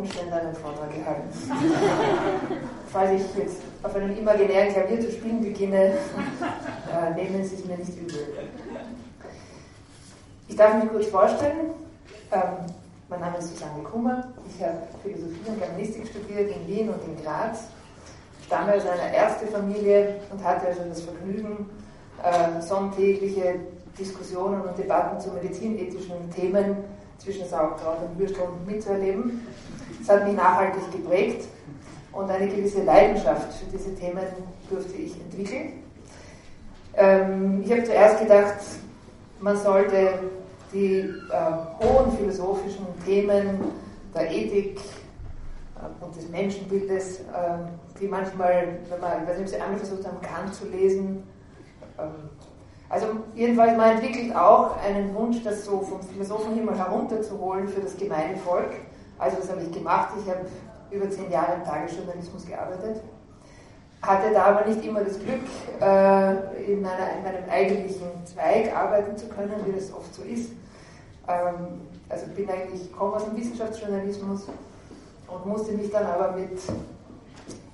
Notenständer einen Vortrag gehalten. Falls ich jetzt auf einem imaginären Klavier zu spielen beginne, äh, nehmen Sie es mir nicht übel. Ich darf mich kurz vorstellen. Ähm, mein Name ist Susanne Kummer. Ich habe Philosophie und Germanistik studiert in Wien und in Graz. Stamme aus einer Ärztefamilie und hatte also das Vergnügen, äh, sonntägliche Diskussionen und Debatten zu medizinethischen Themen zwischen Sauerkraut und Würstel mitzuerleben. Das hat mich nachhaltig geprägt und eine gewisse Leidenschaft für diese Themen durfte ich entwickeln. Ähm, ich habe zuerst gedacht, man sollte die äh, hohen philosophischen Themen der Ethik äh, und des Menschenbildes, äh, die manchmal, wenn man, ich weiß nicht, ob Sie einmal versucht haben, Kant zu lesen, ähm, also jedenfalls, man entwickelt auch einen Wunsch, das so vom Philosophenhimmel herunterzuholen für das gemeine Volk. Also das habe ich gemacht. Ich habe über zehn Jahre im Tagesjournalismus gearbeitet. Hatte da aber nicht immer das Glück, äh, in, meiner, in meinem eigentlichen Zweig arbeiten zu können, wie das oft so ist. Ähm, also bin eigentlich, komme aus dem Wissenschaftsjournalismus und musste mich dann aber mit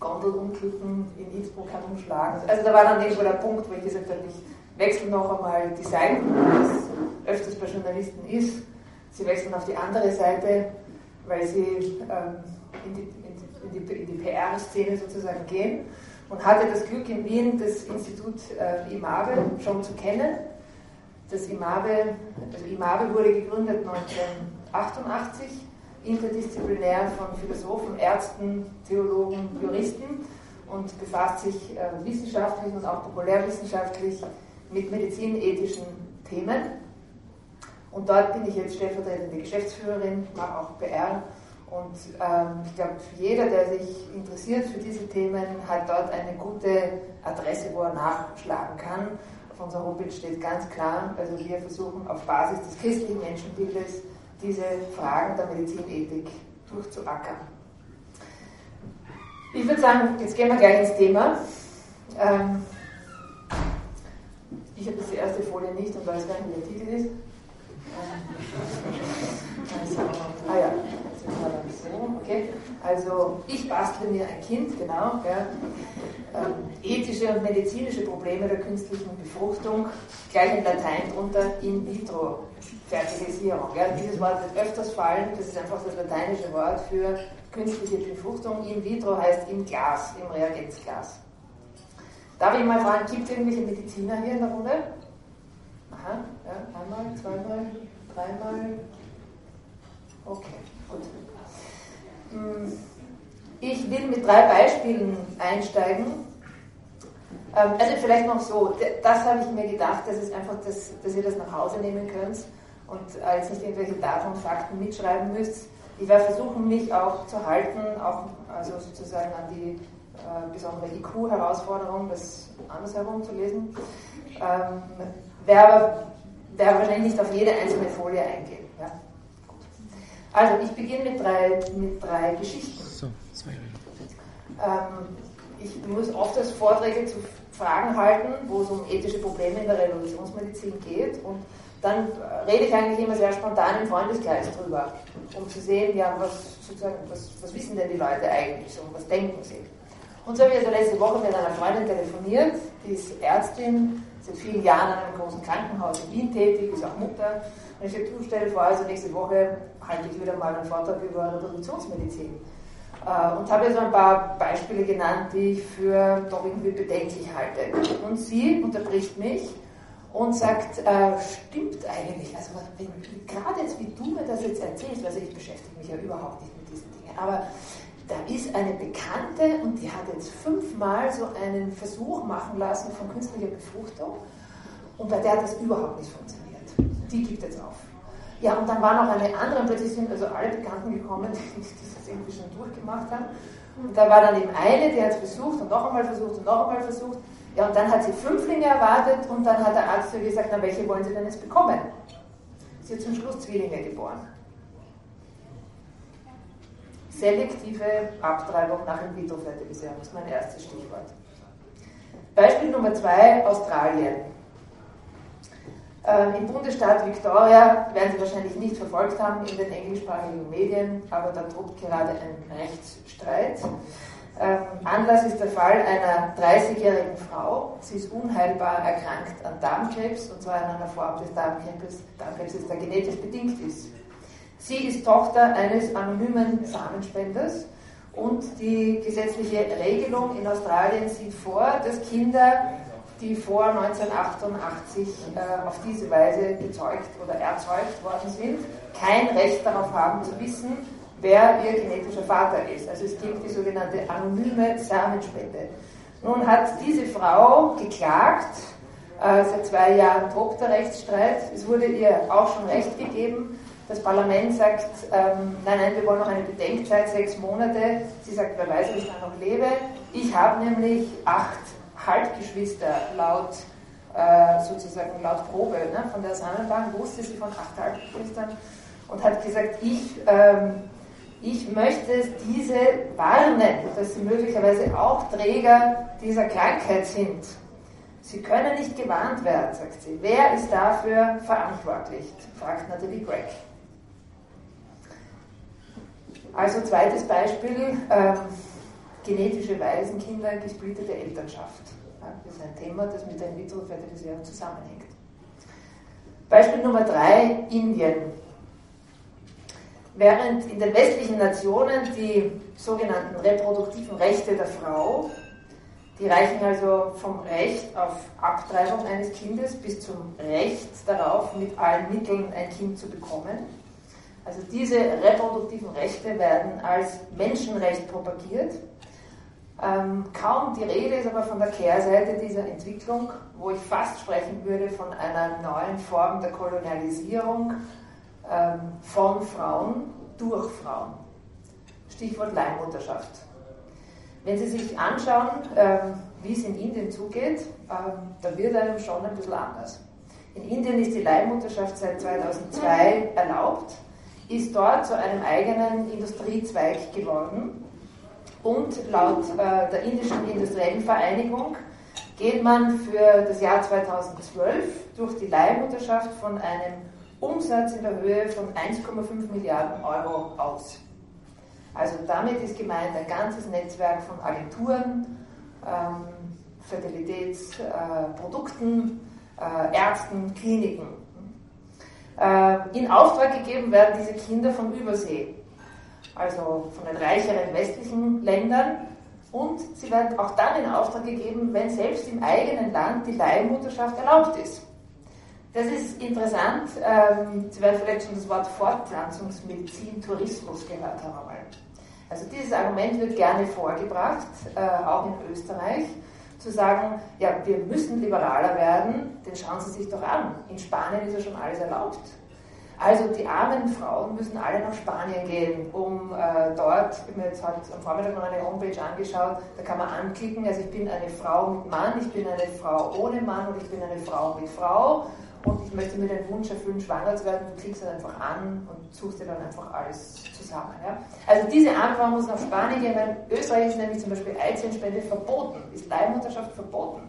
Gondelumkippen in Innsbruck herumschlagen. Also da war dann irgendwo der Punkt, wo ich gesagt habe, ich wechseln noch einmal die Seiten, wie das öfters bei Journalisten ist. Sie wechseln auf die andere Seite, weil sie ähm, in die, in die, in die PR-Szene sozusagen gehen und hatte das Glück in Wien das Institut äh, IMABE schon zu kennen. Das IMABE, also IMABE wurde gegründet 1988, interdisziplinär von Philosophen, Ärzten, Theologen, Juristen und befasst sich äh, wissenschaftlich und auch populärwissenschaftlich mit medizinethischen Themen. Und dort bin ich jetzt stellvertretende Geschäftsführerin, mache auch PR. Und ähm, ich glaube, jeder, der sich interessiert für diese Themen, hat dort eine gute Adresse, wo er nachschlagen kann. Auf unserer Homepage steht ganz klar, also wir versuchen auf Basis des christlichen Menschenbildes diese Fragen der Medizinethik durchzuackern. Ich würde sagen, jetzt gehen wir gleich ins Thema. Ähm, ich habe jetzt die erste Folie nicht und weiß gar nicht, wie der Titel ist. Ah ja, so, okay. Also ich bastle mir ein Kind, genau. Gell. Ähm, ethische und medizinische Probleme der künstlichen Befruchtung, gleich in Latein drunter in vitro Fertilisierung. Gell. Dieses Wort wird öfters fallen, das ist einfach das lateinische Wort für künstliche Befruchtung. In vitro heißt im Glas, im Reagenzglas. Darf ich mal fragen, gibt es irgendwelche Mediziner hier in der Runde? Aha, ja, einmal, zweimal, dreimal. Okay, gut. Hm, ich will mit drei Beispielen einsteigen. Ähm, also vielleicht noch so, das habe ich mir gedacht, das ist einfach, das, dass ihr das nach Hause nehmen könnt und jetzt nicht irgendwelche Daten und Fakten mitschreiben müsst. Ich werde versuchen, mich auch zu halten, auch also sozusagen an die äh, besondere IQ-Herausforderung, das andersherum zu lesen. Ähm, werde aber werde wahrscheinlich nicht auf jede einzelne Folie eingehen. Ja? Also ich beginne mit drei, mit drei Geschichten. So, zwei. Ähm, ich muss oft als Vorträge zu Fragen halten, wo es um ethische Probleme in der Revolutionsmedizin geht und dann rede ich eigentlich immer sehr spontan im Freundeskreis drüber, um zu sehen, ja, was, sozusagen, was, was wissen denn die Leute eigentlich so, was denken sie. Und so habe ich also letzte Woche mit einer Freundin telefoniert, die ist Ärztin, seit vielen Jahren an einem großen Krankenhaus in Wien tätig, ist auch Mutter. Und ich habe du stelle vor, also nächste Woche halte ich wieder mal einen Vortrag über Reproduktionsmedizin. Äh, und habe so ein paar Beispiele genannt, die ich für doch irgendwie bedenklich halte. Und sie unterbricht mich und sagt, äh, stimmt eigentlich, also gerade jetzt, wie du mir das jetzt erzählst, also ich beschäftige mich ja überhaupt nicht mit diesen Dingen, aber da ist eine Bekannte und die hat jetzt fünfmal so einen Versuch machen lassen von künstlicher Befruchtung und bei der hat das überhaupt nicht funktioniert. Die gibt jetzt auf. Ja, und dann war noch eine andere, und plötzlich sind also alle Bekannten gekommen, die das irgendwie schon durchgemacht haben. Und da war dann eben eine, die hat es versucht und noch einmal versucht und noch einmal versucht. Ja, und dann hat sie Fünflinge erwartet und dann hat der Arzt ihr gesagt, na, welche wollen Sie denn jetzt bekommen? Sie hat zum Schluss Zwillinge geboren selektive Abtreibung nach In-vitro-Fertilisierung ist mein erstes Stichwort. Beispiel Nummer zwei, Australien. Äh, Im Bundesstaat Victoria werden Sie wahrscheinlich nicht verfolgt haben in den englischsprachigen Medien, aber da tobt gerade ein Rechtsstreit. Ähm, Anlass ist der Fall einer 30-jährigen Frau. Sie ist unheilbar erkrankt an Darmkrebs, und zwar an einer Form des Darmkrebses, Darmkrebses der genetisch bedingt ist. Sie ist Tochter eines anonymen Samenspenders und die gesetzliche Regelung in Australien sieht vor, dass Kinder die vor 1988 äh, auf diese Weise gezeugt oder erzeugt worden sind, kein Recht darauf haben zu wissen, wer ihr genetischer Vater ist. Also es gibt die sogenannte anonyme Samenspende. Nun hat diese Frau geklagt, äh, seit zwei Jahren tobt der Rechtsstreit, es wurde ihr auch schon Recht gegeben. Das Parlament sagt, ähm, nein, nein, wir wollen noch eine Bedenkzeit, sechs Monate. Sie sagt, wer weiß, ob ich dann noch lebe. Ich habe nämlich acht Halbgeschwister laut äh, sozusagen laut Probe ne, von der Samenbank wusste sie von acht Halbgeschwistern und hat gesagt, ich, ähm, ich möchte diese warnen, dass sie möglicherweise auch Träger dieser Krankheit sind. Sie können nicht gewarnt werden, sagt sie. Wer ist dafür verantwortlich? fragt Natalie Gregg. Also zweites Beispiel, ähm, genetische Waisenkinder, gesplittete Elternschaft. Das ist ein Thema, das mit der In-vitro-Fertilisierung zusammenhängt. Beispiel Nummer drei, Indien. Während in den westlichen Nationen die sogenannten reproduktiven Rechte der Frau, die reichen also vom Recht auf Abtreibung eines Kindes bis zum Recht darauf, mit allen Mitteln ein Kind zu bekommen. Also diese reproduktiven Rechte werden als Menschenrecht propagiert ähm, kaum die Rede ist aber von der Kehrseite dieser Entwicklung, wo ich fast sprechen würde von einer neuen Form der Kolonialisierung ähm, von Frauen durch Frauen. Stichwort Leihmutterschaft. Wenn Sie sich anschauen, ähm, wie es in Indien zugeht, ähm, da wird einem schon ein bisschen anders. In Indien ist die Leihmutterschaft seit 2002 erlaubt, ist dort zu einem eigenen Industriezweig geworden und laut äh, der indischen industriellen Vereinigung geht man für das Jahr 2012 durch die Leihmutterschaft von einem Umsatz in der Höhe von 1,5 Milliarden Euro aus. Also damit ist gemeint ein ganzes Netzwerk von Agenturen, ähm, Fertilitätsprodukten, äh, Ärzten, Kliniken. Äh, in Auftrag gegeben werden diese Kinder von Übersee also von den reicheren westlichen Ländern. Und sie werden auch dann in Auftrag gegeben, wenn selbst im eigenen Land die Leihmutterschaft erlaubt ist. Das ist interessant. Ähm, sie werden vielleicht schon das Wort Fortpflanzungsmedizin, Tourismus gehört haben. Also dieses Argument wird gerne vorgebracht, äh, auch in Österreich, zu sagen, ja, wir müssen liberaler werden, denn schauen Sie sich doch an. In Spanien ist ja schon alles erlaubt. Also die armen Frauen müssen alle nach Spanien gehen, um äh, dort, ich habe mir jetzt heute am Vormittag noch eine Homepage angeschaut, da kann man anklicken, also ich bin eine Frau mit Mann, ich bin eine Frau ohne Mann und ich bin eine Frau mit Frau und ich möchte mir den Wunsch erfüllen, schwanger zu werden, du klickst dann einfach an und suchst dir dann einfach alles zusammen. Ja? Also diese armen Frauen müssen nach Spanien gehen, weil Österreich ist nämlich zum Beispiel Eizellenspende verboten, ist Leihmutterschaft verboten.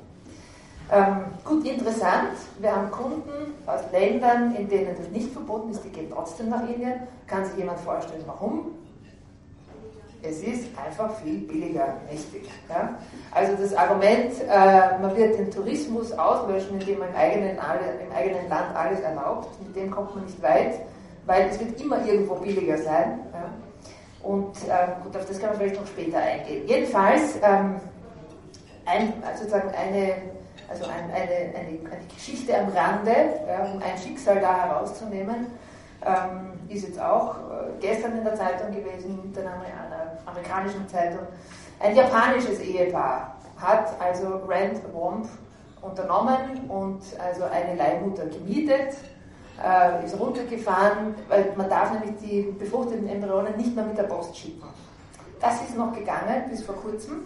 Ähm, gut, interessant, wir haben Kunden aus Ländern, in denen das nicht verboten ist, die gehen trotzdem nach Indien. Kann sich jemand vorstellen, warum? Es ist einfach viel billiger, mächtig. Ja? Also das Argument, äh, man wird den Tourismus auslöschen, indem man im eigenen, im eigenen Land alles erlaubt, mit dem kommt man nicht weit, weil es wird immer irgendwo billiger sein. Ja? Und äh, gut, auf das kann man vielleicht noch später eingehen. Jedenfalls, ähm, ein, sozusagen eine also ein, eine, eine, eine, Geschichte am Rande, ja, um ein Schicksal da herauszunehmen, ähm, ist jetzt auch äh, gestern in der Zeitung gewesen, in einer, amerikanischen Zeitung. Ein japanisches Ehepaar hat also Rent a Womb unternommen und also eine Leihmutter gemietet, äh, ist runtergefahren, weil man darf nämlich die befruchteten Embryonen nicht mehr mit der Post schicken. Das ist noch gegangen bis vor kurzem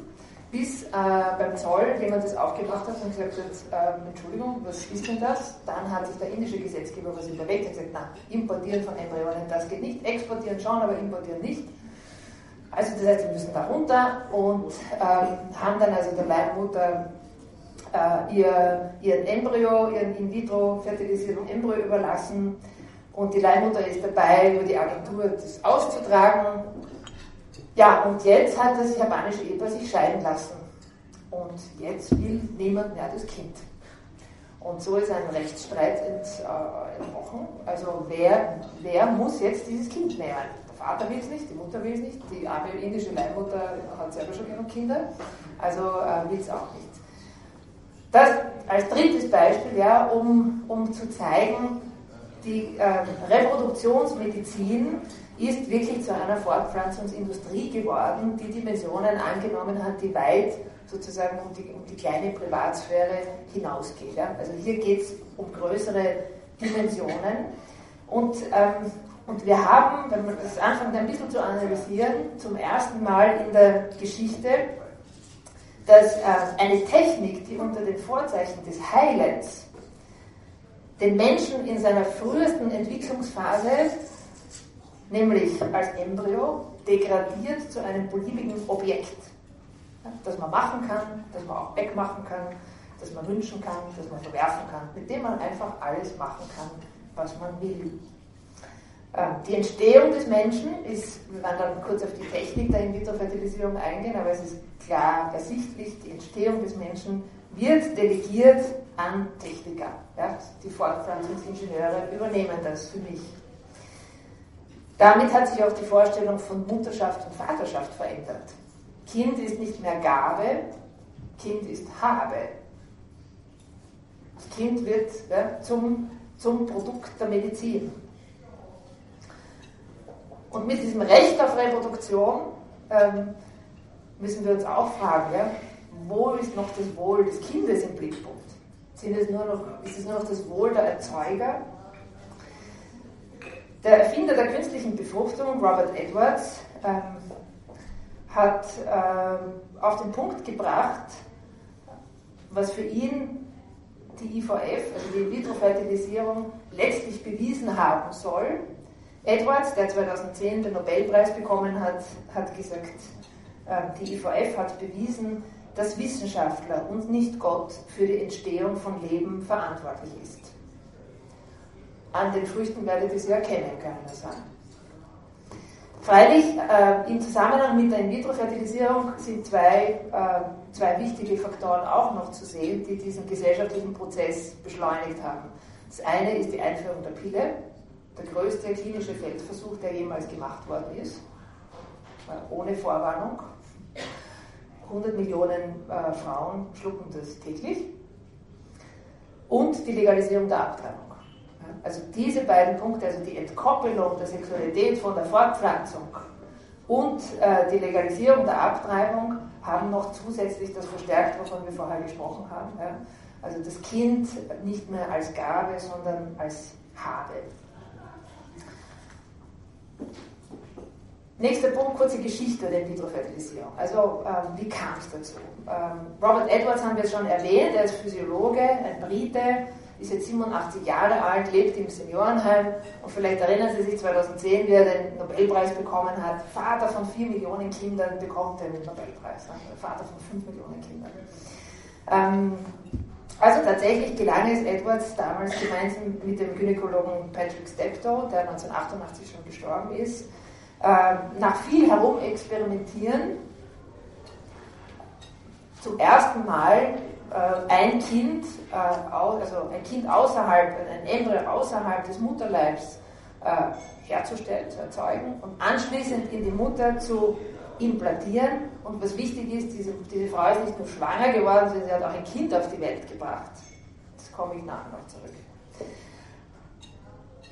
bis äh, beim Zoll jemand das aufgemacht hat und gesagt hat, äh, Entschuldigung, was ist denn das? Dann hat sich der indische Gesetzgeber was überlegt und gesagt, na, importieren von Embryonen, das geht nicht, exportieren schon, aber importieren nicht. Also das heißt, wir müssen da runter und ähm, haben dann also der Leibmutter äh, ihr, ihren Embryo, ihren in vitro fertilisierten Embryo überlassen und die Leihmutter ist dabei, über die Agentur das auszutragen. Ja, und jetzt hat das japanische Ehepaar sich scheiden lassen. Und jetzt will niemand mehr das Kind. Und so ist ein Rechtsstreit äh, entbrochen. Also wer, wer muss jetzt dieses Kind nehmen? Der Vater will es nicht, die Mutter will es nicht, die arme indische Leihmutter hat selber schon genug Kinder, also äh, will es auch nicht. Das als drittes Beispiel, ja, um, um zu zeigen, die äh, Reproduktionsmedizin ist wirklich zu einer Fortpflanzungsindustrie geworden, die Dimensionen angenommen hat, die weit sozusagen um die, um die kleine Privatsphäre hinausgeht. Ja? Also hier geht es um größere Dimensionen. Und, ähm, und wir haben, wenn man das anfängt ein bisschen zu analysieren, zum ersten Mal in der Geschichte, dass äh, eine Technik, die unter den Vorzeichen des Heilens den Menschen in seiner frühesten Entwicklungsphase, nämlich als Embryo, degradiert zu einem beliebigen Objekt, das man machen kann, das man auch wegmachen kann, das man wünschen kann, das man verwerfen kann, mit dem man einfach alles machen kann, was man will. Ähm, die Entstehung des Menschen ist, wir werden dann kurz auf die Technik der In-vitro-Fertilisierung eingehen, aber es ist klar ersichtlich, die Entstehung des Menschen wird delegiert an Techniker. Ja, die Fortpflanzungsingenieure übernehmen das für mich. Damit hat sich auch die Vorstellung von Mutterschaft und Vaterschaft verändert. Kind ist nicht mehr Gabe, Kind ist Habe. Das Kind wird ja, zum, zum Produkt der Medizin. Und mit diesem Recht auf Reproduktion ähm, müssen wir uns auch fragen, ja, wo ist noch das Wohl des Kindes im Blickpunkt? Sind es nur noch, ist es nur noch das Wohl der Erzeuger? Der Erfinder der künstlichen Befruchtung, Robert Edwards, ähm, hat ähm, auf den Punkt gebracht, was für ihn die IVF, also die In-vitro-Fertilisierung, letztlich bewiesen haben soll. Edwards, der 2010 den Nobelpreis bekommen hat, hat gesagt, äh, die IVF hat bewiesen, dass Wissenschaftler und nicht Gott für die Entstehung von Leben verantwortlich ist. An den Früchten werdet ihr sie erkennen, man sagen. Freilich, äh, im Zusammenhang mit der In-vitro-Fertilisierung sind zwei, äh, zwei wichtige Faktoren auch noch zu sehen, die diesen gesellschaftlichen Prozess beschleunigt haben. Das eine ist die Einführung der Pille, der größte klinische Feldversuch, der jemals gemacht worden ist, äh, ohne Vorwarnung. 100 Millionen äh, Frauen schlucken das täglich. Und die Legalisierung der Abtreibung. Also diese beiden Punkte, also die Entkoppelung der Sexualität von der Fortpflanzung und äh, die Legalisierung der Abtreibung, haben noch zusätzlich das verstärkt, wovon wir vorher gesprochen haben. Ja? Also das Kind nicht mehr als Gabe, sondern als Habe. Nächster Punkt, kurze Geschichte der In-vitro-Fertilisierung. Also, ähm, wie kam es dazu? Ähm, Robert Edwards haben wir schon erwähnt, er ist Physiologe, ein Brite, ist jetzt 87 Jahre alt, lebt im Seniorenheim und vielleicht erinnern Sie sich 2010, wie er den Nobelpreis bekommen hat. Vater von 4 Millionen Kindern bekommt den Nobelpreis, ne? Vater von 5 Millionen Kindern. Ähm, also tatsächlich gelang es Edwards damals gemeinsam mit dem Gynäkologen Patrick Steptoe, der 1988 schon gestorben ist, äh, nach viel herumexperimentieren zum ersten Mal ein Kind, äh, also ein Kind außerhalb, ein Embryo außerhalb des Mutterleibs herzustellen, zu erzeugen und anschließend in die Mutter zu implantieren. Und was wichtig ist, diese, diese Frau ist nicht nur schwanger geworden, sondern sie hat auch ein Kind auf die Welt gebracht. Das komme ich nachher noch zurück.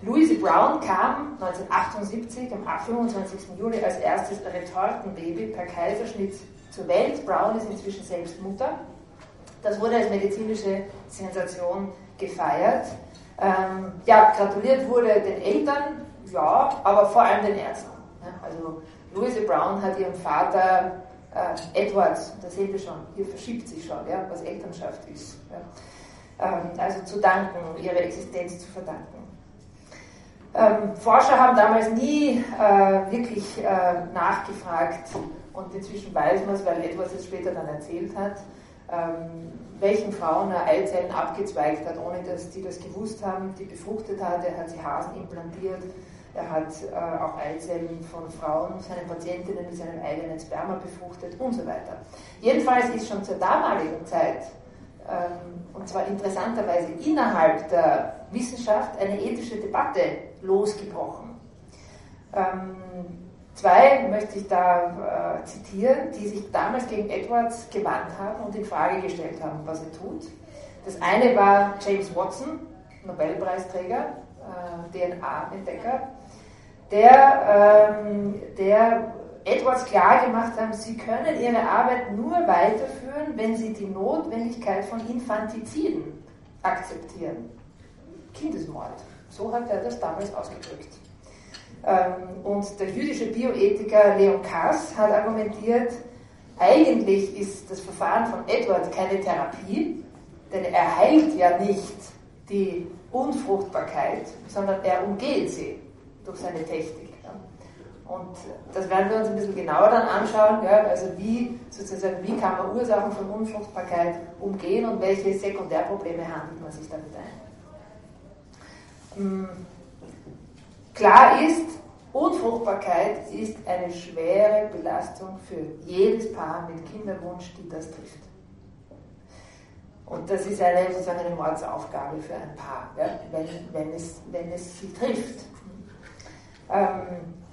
Louise Brown kam 1978 am 25. Juli als erstes Retortenbaby per Kaiserschnitt zur Welt. Brown ist inzwischen selbst Mutter. Das wurde als medizinische Sensation gefeiert. Ähm, ja, gratuliert wurde den Eltern, ja, aber vor allem den Ärzten. Also Louise Brown hat ihrem Vater äh, Edwards, da sehen wir schon, hier verschiebt sich schon, ja, was Elternschaft ist. Ja. Ähm, also zu danken, ihre Existenz zu verdanken. Ähm, Forscher haben damals nie äh, wirklich äh, nachgefragt und inzwischen weiß man es, weil etwas es später dann erzählt hat, welchen Frauen er Eizellen abgezweigt hat, ohne dass die das gewusst haben, die befruchtet hat. Er hat sie Hasen implantiert. Er hat äh, auch Eizellen von Frauen, seinen Patientinnen mit seinem eigenen Sperma befruchtet und so weiter. Jedenfalls ist schon zur damaligen Zeit, ähm, und zwar interessanterweise innerhalb der Wissenschaft, eine ethische Debatte losgebrochen. Ähm, Zwei möchte ich da äh, zitieren, die sich damals gegen Edwards gewandt haben und in Frage gestellt haben, was er tut. Das eine war James Watson, Nobelpreisträger, äh, DNA-Entdecker, der, ähm, der Edwards klar gemacht haben, sie können ihre Arbeit nur weiterführen, wenn sie die Notwendigkeit von Infantiziden akzeptieren. Kindesmord. So hat er das damals ausgedrückt. Ähm, und der jüdische Bioethiker Leon Kass hat argumentiert, eigentlich ist das Verfahren von Edward keine Therapie, denn er heilt ja nicht die Unfruchtbarkeit, sondern er umgeht sie durch seine Technik. Und das werden wir uns ein bisschen genauer dann anschauen, also wie, sozusagen, wie kann man Ursachen von Unfruchtbarkeit umgehen und welche Sekundärprobleme handelt man sich damit ein. Klar ist, Unfruchtbarkeit ist eine schwere Belastung für jedes Paar mit Kinderwunsch, die das trifft. Und das ist eine, sozusagen eine Mordsaufgabe für ein Paar, ja, wenn, wenn, es, wenn es sie trifft. Ähm,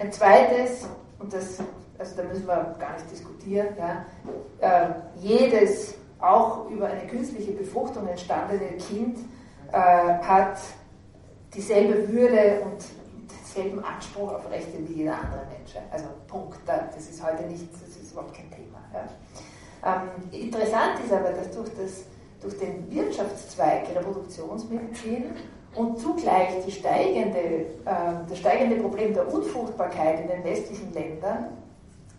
ein zweites, und das, also da müssen wir gar nicht diskutieren, ja, äh, jedes auch über eine künstliche Befruchtung entstandene Kind äh, hat dieselbe Würde und denselben Anspruch auf Rechte wie jeder andere Mensch. Also Punkt. Das ist heute nicht, das ist überhaupt kein Thema. Ja. Ähm, interessant ist aber, dass durch, das, durch den Wirtschaftszweig Reproduktionsmedizin und zugleich steigende, äh, das steigende Problem der Unfruchtbarkeit in den westlichen Ländern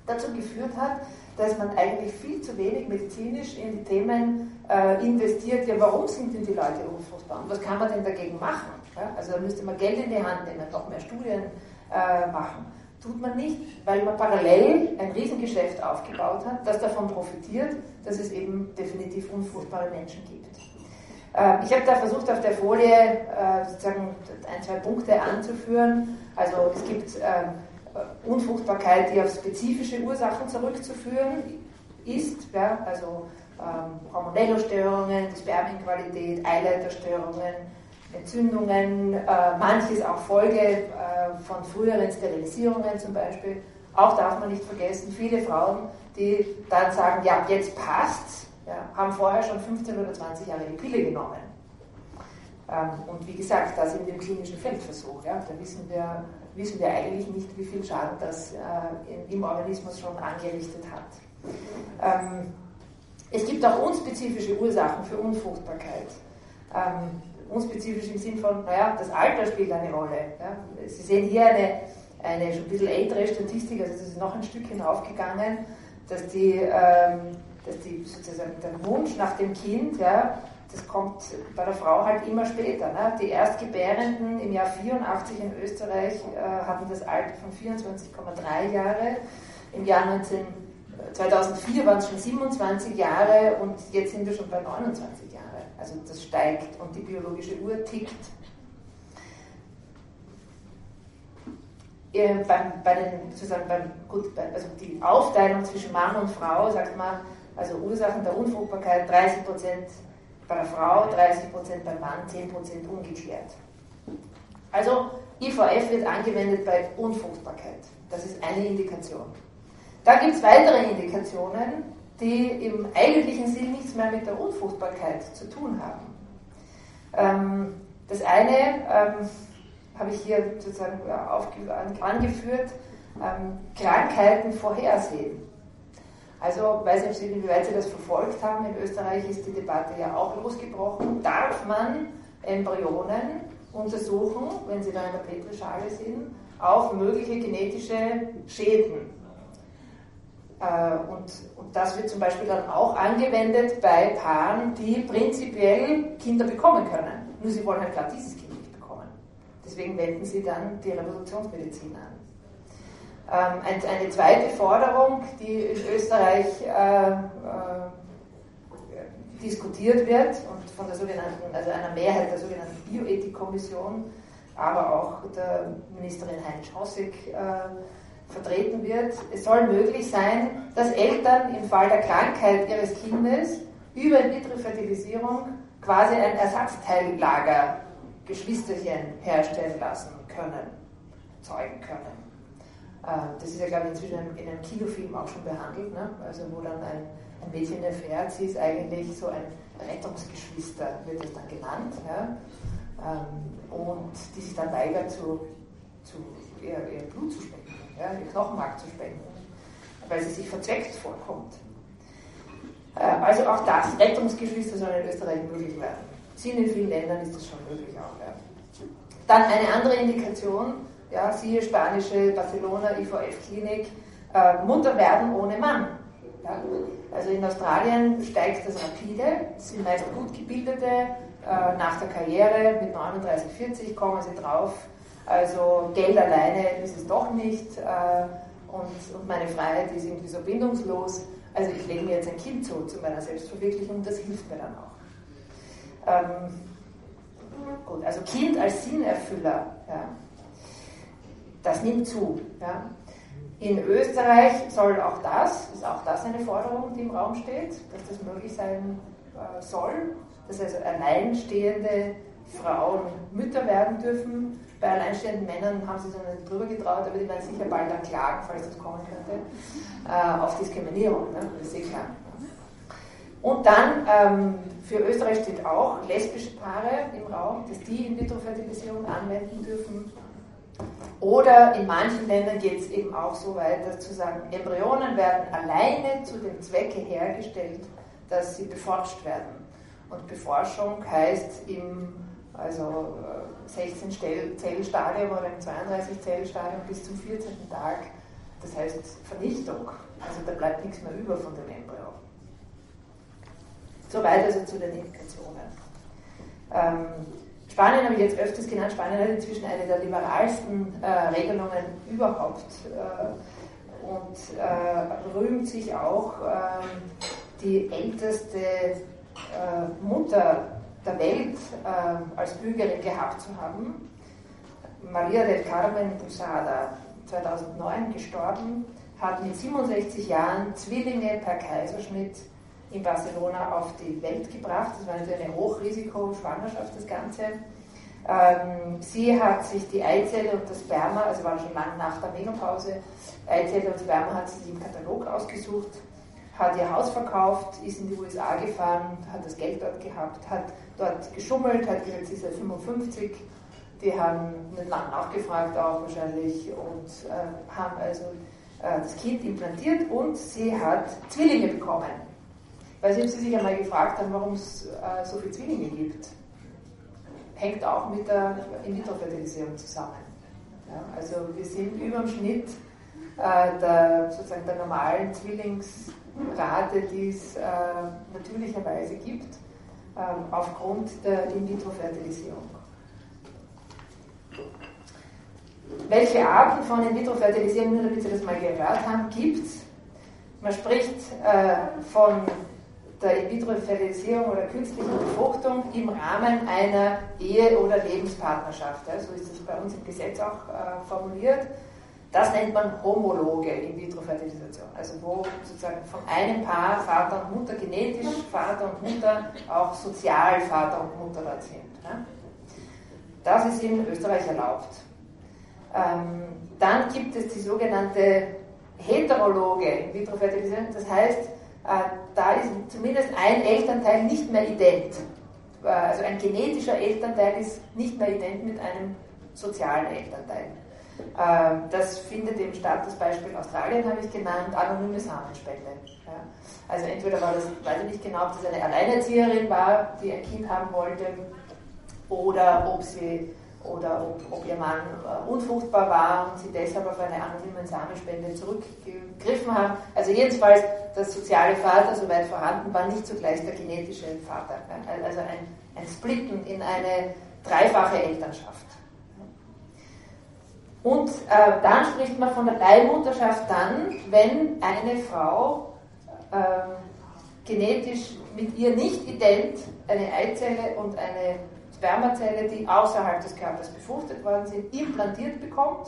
dazu geführt hat, dass man eigentlich viel zu wenig medizinisch in die Themen äh, investiert. Ja, warum sind denn die Leute unfruchtbar? Und was kann man denn dagegen machen? Ja, also da müsste man Geld in die Hand nehmen, noch mehr Studien äh, machen. Tut man nicht, weil man parallel ein Riesengeschäft aufgebaut hat, das davon profitiert, dass es eben definitiv unfruchtbare Menschen gibt. Äh, ich habe da versucht, auf der Folie äh, sozusagen ein, zwei Punkte anzuführen. Also es gibt ähm, Unfruchtbarkeit, die auf spezifische Ursachen zurückzuführen ist, ja, also ähm, hormonelle Störungen, die Spermienqualität, Eileiterstörungen, Entzündungen, äh, manches auch Folge äh, von früheren Sterilisierungen zum Beispiel. Auch darf man nicht vergessen, viele Frauen, die dann sagen, ja, jetzt passt's, ja, haben vorher schon 15 oder 20 Jahre die Pille genommen. Ähm, und wie gesagt, das in dem klinischen Feldversuch. Ja, da wissen wir, wissen wir eigentlich nicht, wie viel Schaden das äh, im Organismus schon angerichtet hat. Ähm, es gibt auch unspezifische Ursachen für Unfruchtbarkeit. Ähm, unspezifisch im Sinn von, naja, das Alter spielt eine Rolle. Ja. Sie sehen hier eine, eine schon ein bisschen ältere Statistik, also das ist noch ein Stück hinaufgegangen, dass die, ähm, dass die sozusagen der Wunsch nach dem Kind, ja, das kommt bei der Frau halt immer später. Ne? Die Erstgebärenden im Jahr 84 in Österreich äh, hatten das Alter von 24,3 Jahre. Im Jahr 19, 2004 waren es schon 27 Jahre und jetzt sind wir schon bei 29 Jahren. Also das steigt und die biologische Uhr tickt. Äh, beim, bei den, sozusagen beim, gut, also die Aufteilung zwischen Mann und Frau, sagt man, also Ursachen der Unfruchtbarkeit 30% bei der Frau, 30% beim Mann, 10% ungeklärt. Also IVF wird angewendet bei Unfruchtbarkeit. Das ist eine Indikation. Da gibt es weitere Indikationen, die im eigentlichen Sinn nichts mehr mit der Unfruchtbarkeit zu tun haben. Ähm, das eine ähm, habe ich hier sozusagen angeführt, ähm, Krankheiten vorhersehen. Also, weiß nicht, inwieweit Sie das verfolgt haben, in Österreich ist die Debatte ja auch losgebrochen. Darf man Embryonen untersuchen, wenn sie da in der Petrischale sind, auf mögliche genetische Schäden äh, und, und das wird zum Beispiel dann auch angewendet bei Paaren, die prinzipiell Kinder bekommen können. Nur sie wollen halt gerade dieses Kind nicht bekommen. Deswegen wenden sie dann die Reproduktionsmedizin an. Ähm, eine zweite Forderung, die in Österreich äh, äh, diskutiert wird und von der sogenannten, also einer Mehrheit der sogenannten Bioethikkommission, aber auch der Ministerin Heinz Hossig äh, vertreten wird. Es soll möglich sein, dass Eltern im Fall der Krankheit ihres Kindes über In-vitro-Fertilisierung quasi ein Ersatzteillager Geschwisterchen herstellen lassen können, zeugen können. Äh, das ist ja, glaube ich, inzwischen in einem Kinofilm auch schon behandelt, ne? also wo dann ein, ein Mädchen erfährt, sie ist eigentlich so ein Rettungsgeschwister, wird es dann genannt, ja? Ähm, und die sich dann weigert, zu, zu ihr, ihr Blut zu spenden, ja? ihr Knochenmark zu spenden, weil sie sich verzweckt vorkommt. Äh, also auch das, Rettungsgeschwister soll in Österreich möglich werden. Sind in vielen Ländern ist das schon möglich auch. Ja. Dann eine andere Indikation, ja, siehe spanische Barcelona IVF-Klinik, äh, Mutter werden ohne Mann. Ja. Also in Australien steigt das rapide, sind meist gut gebildete, äh, nach der Karriere mit 39, 40 kommen sie drauf, also Geld alleine ist es doch nicht äh, und, und meine Freiheit ist irgendwie so bindungslos. Also ich lege mir jetzt ein Kind zu, zu meiner Selbstverwirklichung, das hilft mir dann auch. Ähm, gut, also Kind als Sinnerfüller, ja, das nimmt zu. Ja. In Österreich soll auch das, ist auch das eine Forderung, die im Raum steht, dass das möglich sein äh, soll, dass also alleinstehende Frauen Mütter werden dürfen. Bei alleinstehenden Männern haben sie sich noch nicht drüber getraut, aber die werden sicher bald dann klagen, falls das kommen könnte, äh, auf Diskriminierung, ne? das ist eh klar. Und dann, ähm, für Österreich steht auch, lesbische Paare im Raum, dass die In-vitro-Fertilisierung anwenden dürfen. Oder in manchen Ländern geht es eben auch so weit, dass zu sagen, Embryonen werden alleine zu dem Zwecke hergestellt, dass sie beforscht werden. Und Beforschung heißt im also 16 äh, Zellstadium oder im 32 Zellstadium bis zum 14. Tag, das heißt Vernichtung. Also da bleibt nichts mehr über von dem Embryo. Soweit also zu den Indikationen. Ähm, Spanien habe ich jetzt öfters genannt. Spanien hat inzwischen eine der liberalsten äh, Regelungen überhaupt äh, und äh, rühmt sich auch ähm, die älteste äh, Mutter der Welt ähm, als Bürgerin gehabt zu haben. Maria del Carmen Busada, 2009 gestorben, hat mit 67 Jahren Zwillinge per Kaiserschnitt in Barcelona auf die Welt gebracht. Das war natürlich eine Hochrisiko-Schwangerschaft, das Ganze. Ähm, sie hat sich die Eizelle und das Sperma, also war schon lange nach der Menopause, Eizelle und Sperma hat sie sich im Katalog ausgesucht, hat ihr Haus verkauft, ist in die USA gefahren, hat das Geld dort gehabt, hat dort geschummelt, hat gesagt, sie seit 55. Die haben nicht lange nachgefragt auch wahrscheinlich und äh, haben also äh, das Kind implantiert und sie hat Zwillinge bekommen. Weil Sie sich einmal gefragt haben, warum es äh, so viele Zwillinge gibt. Hängt auch mit der In-vitro-Fertilisierung zusammen. Ja, also wir sind über dem Schnitt äh, der, sozusagen der normalen Zwillingsrate, die es äh, natürlicherweise gibt, ähm, aufgrund der In-vitro-Fertilisierung. Welche Arten von In-vitro-Fertilisierung, nur damit Sie das mal gehört haben, gibt es? Man spricht äh, von der In-vitro-Fertilisierung oder künstlichen Befruchtung im Rahmen einer Ehe- oder Lebenspartnerschaft. so ist es bei uns im Gesetz auch äh, formuliert. Das nennt man homologe In-vitro-Fertilisation, also wo sozusagen von einem Paar Vater und Mutter genetisch Vater und Mutter auch sozial Vater und Mutter dort sind. Das ist in Österreich erlaubt. Ähm, dann gibt es die sogenannte heterologe In-vitro-Fertilisation, das heißt, äh, da ist zumindest ein Elternteil nicht mehr ident. Äh, also ein genetischer Elternteil ist nicht mehr ident mit einem sozialen Elternteil. Ähm, das findet eben statt, das Beispiel Australien habe ich genannt, anonyme Samenspende. Also entweder war das, weiß ich nicht genau, ob das eine Alleinerzieherin war, die ein Kind haben wollte, oder ob sie oder ob, ob ihr Mann äh, unfruchtbar war und sie deshalb auf eine anonyme Samenspende zurückgegriffen haben. Also jedenfalls das soziale Vater, soweit vorhanden war, nicht zugleich der genetische Vater. Also ein, ein Splitten in eine dreifache Elternschaft. Und äh, dann spricht man von der Leihmutterschaft dann, wenn eine Frau äh, genetisch mit ihr nicht ident eine Eizelle und eine Spermazelle, die außerhalb des Körpers befruchtet worden sind, implantiert bekommt,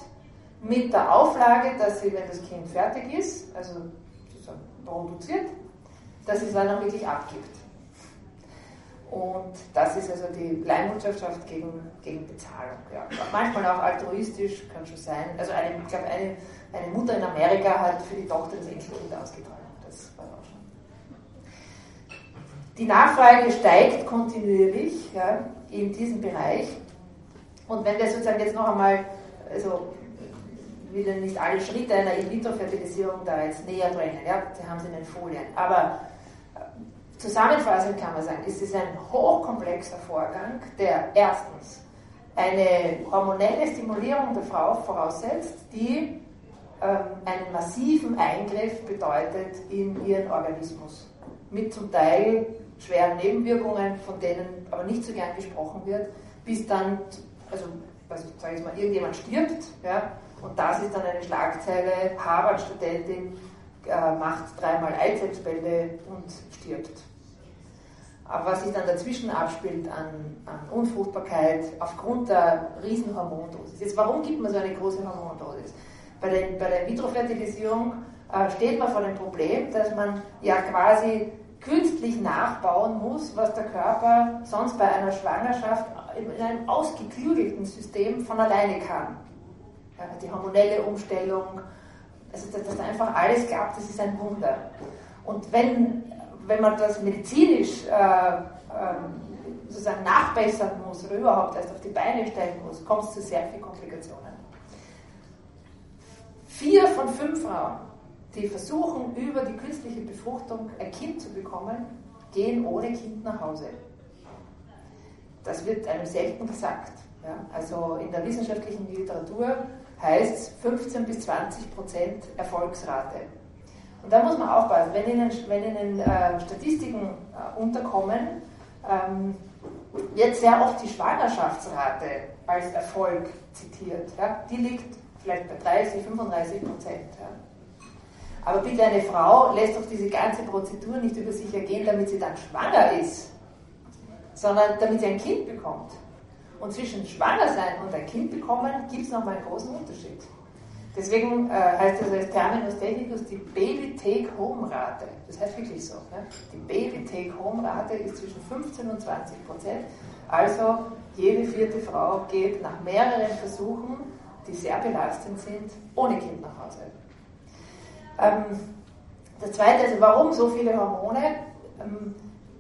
mit der Auflage, dass sie, wenn das Kind fertig ist, also produziert, dass sie es dann auch wirklich abgibt. Und das ist also die Leihmutterschaft gegen, gegen Bezahlung. Ja. Manchmal auch altruistisch, kann schon sein. Also eine, ich glaube, eine, eine Mutter in Amerika hat für die Tochter das Enkelkind ausgetragen. Das war auch schon. Die Nachfrage steigt kontinuierlich ja, in diesem Bereich. Und wenn wir sozusagen jetzt noch einmal, also will nicht alle Schritte einer In-vitro-Fertilisierung da jetzt näher drängen, ja, die haben sie in den Folien. Aber Zusammenfassend kann man sagen, es ist ein hochkomplexer Vorgang, der erstens eine hormonelle Stimulierung der Frau voraussetzt, die ähm, einen massiven Eingriff bedeutet in ihren Organismus. Mit zum Teil schweren Nebenwirkungen, von denen aber nicht so gern gesprochen wird, bis dann, also, also sage ich mal, irgendjemand stirbt, ja, und das ist dann eine Schlagzeile, Harvard-Studentin äh, macht dreimal Eizellspende und stirbt. Aber was sich dann dazwischen abspielt an, an Unfruchtbarkeit aufgrund der Riesenhormondosis. Jetzt, warum gibt man so eine große Hormondosis? Bei der, bei der Vitrofertilisierung äh, steht man vor dem Problem, dass man ja quasi künstlich nachbauen muss, was der Körper sonst bei einer Schwangerschaft in einem ausgeklügelten System von alleine kann. Ja, die hormonelle Umstellung, also dass das einfach alles klappt, das ist ein Wunder. Und wenn wenn man das medizinisch äh, äh, sozusagen nachbessern muss oder überhaupt erst auf die Beine stellen muss, kommt es zu sehr vielen Komplikationen. Vier von fünf Frauen, die versuchen, über die künstliche Befruchtung ein Kind zu bekommen, gehen ohne Kind nach Hause. Das wird einem selten gesagt. Ja? Also in der wissenschaftlichen Literatur heißt es 15 bis 20 Prozent Erfolgsrate. Und da muss man aufpassen, wenn Ihnen, wenn Ihnen äh, Statistiken äh, unterkommen, ähm, wird sehr oft die Schwangerschaftsrate als Erfolg zitiert. Ja? Die liegt vielleicht bei 30, 35 Prozent. Ja? Aber bitte eine Frau lässt doch diese ganze Prozedur nicht über sich ergehen, damit sie dann schwanger ist, sondern damit sie ein Kind bekommt. Und zwischen schwanger sein und ein Kind bekommen gibt es nochmal einen großen Unterschied. Deswegen äh, heißt das als Terminus technicus die Baby-Take-Home-Rate. Das heißt wirklich so. Ne? Die Baby-Take-Home-Rate ist zwischen 15 und 20 Prozent. Also jede vierte Frau geht nach mehreren Versuchen, die sehr belastend sind, ohne Kind nach Hause. Ähm, das zweite, also warum so viele Hormone? Ähm,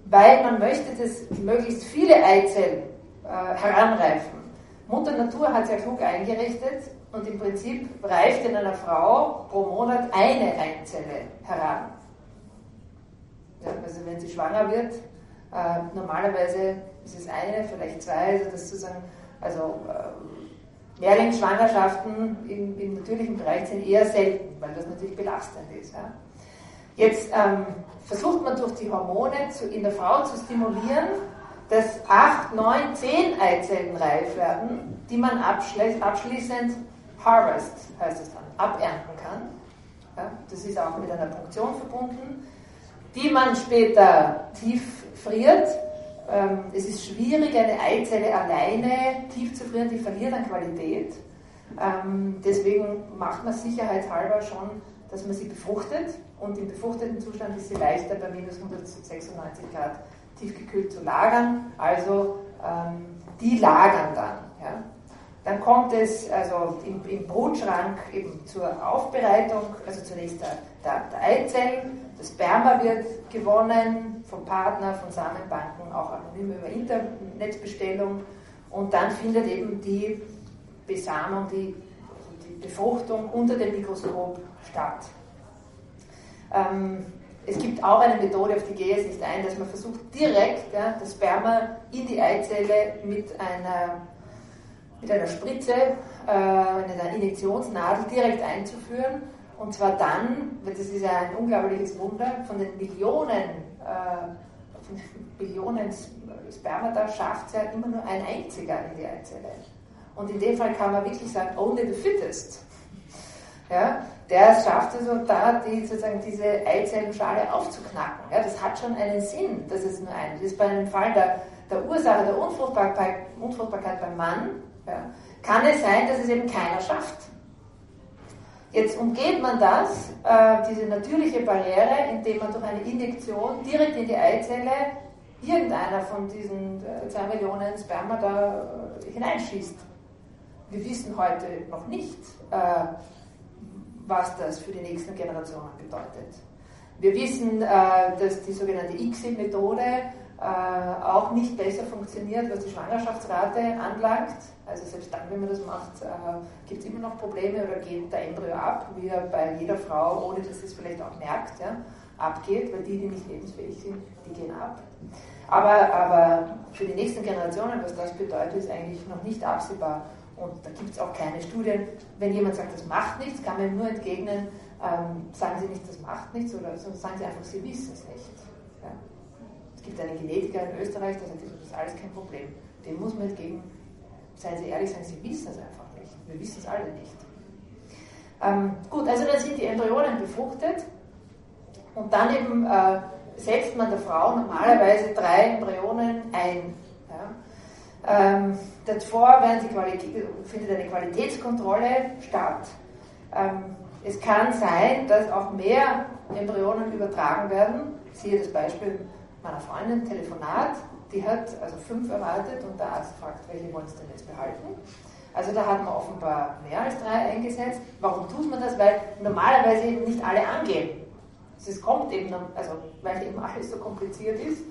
weil man möchte, dass möglichst viele Eizellen äh, heranreifen. Mutter Natur hat sehr klug eingerichtet, und im Prinzip reift in einer Frau pro Monat eine Eizelle heran. Ja, also wenn sie schwanger wird, äh, normalerweise ist es eine, vielleicht zwei, also das sozusagen, also äh, Mehrlingsschwangerschaften im, im, natürlichen Bereich sind eher selten, weil das natürlich belastend ist. Ja. Jetzt ähm, versucht man durch die Hormone zu, in der Frau zu stimulieren, dass acht, neun, zehn Eizellen reif werden, die man abschließend Harvest heißt es dann, abernten kann. Ja, das ist auch mit einer Punktion verbunden, die man später tief friert. Ähm, es ist schwierig, eine Eizelle alleine tief zu frieren, die verliert an Qualität. Ähm, deswegen macht man sicherheitshalber schon, dass man sie befruchtet und im befruchteten Zustand ist sie leichter bei minus 196 Grad tiefgekühlt zu lagern. Also ähm, die lagern dann. Ja. Dann kommt es also im, im Brutschrank eben zur Aufbereitung, also zunächst der, der, der Eizellen, das Sperma wird gewonnen vom Partner, von Samenbanken, auch anonym über Internetbestellung und dann findet eben die Besamung, die, also die Befruchtung unter dem Mikroskop statt. Ähm, es gibt auch eine Methode, auf die gehe ich nicht ein, dass man versucht, direkt ja, das Sperma in die Eizelle mit einer mit einer Spritze, äh, einer Injektionsnadel direkt einzuführen. Und zwar dann, weil das ist ja ein unglaubliches Wunder, von den Millionen, äh, von den Billionen Spermata schafft es ja immer nur ein einziger in die Eizelle. Und in dem Fall kann man wirklich sagen, only the fittest. Ja? der schafft also da, die, sozusagen diese Eizellenschale aufzuknacken. Ja, das hat schon einen Sinn, dass es nur ein. Das ist bei einem Fall der, der Ursache der Unfruchtbarkeit, Unfruchtbarkeit beim Mann, ja, kann es sein, dass es eben keiner schafft. Jetzt umgeht man das, äh, diese natürliche Barriere, indem man durch eine Injektion direkt in die Eizelle irgendeiner von diesen äh, zwei Millionen Sperma da äh, hineinschießt. Wir wissen heute noch nicht, äh, was das für die nächsten Generationen bedeutet. Wir wissen, dass die sogenannte ICSI-Methode auch nicht besser funktioniert, was die Schwangerschaftsrate anlangt. Also selbst dann, wenn man das macht, gibt es immer noch Probleme oder geht der Embryo ab, wie er bei jeder Frau, ohne dass sie es vielleicht auch merkt, ja, abgeht, weil die, die nicht lebensfähig sind, die gehen ab. Aber, aber für die nächsten Generationen, was das bedeutet, ist eigentlich noch nicht absehbar. Und da gibt es auch keine Studien. Wenn jemand sagt, das macht nichts, kann man nur entgegnen, ähm, sagen Sie nicht, das macht nichts, oder sagen Sie einfach, Sie wissen es nicht. Gibt einen Genetiker in Österreich, der sagt, das ist alles kein Problem. Dem muss man entgegen, seien Sie ehrlich, sagen Sie wissen es einfach nicht. Wir wissen es alle nicht. Ähm, gut, also dann sind die Embryonen befruchtet und dann eben äh, setzt man der Frau normalerweise drei Embryonen ein. Ja. Ähm, davor findet eine Qualitätskontrolle statt. Ähm, es kann sein, dass auch mehr Embryonen übertragen werden. Siehe das Beispiel meiner Freundin, Telefonat. Die hat also fünf erwartet und der Arzt fragt, welche wollen Sie denn jetzt behalten? Also da hat man offenbar mehr als drei eingesetzt. Warum tut man das? Weil normalerweise eben nicht alle angehen. Es kommt eben, also weil eben alles so kompliziert ist,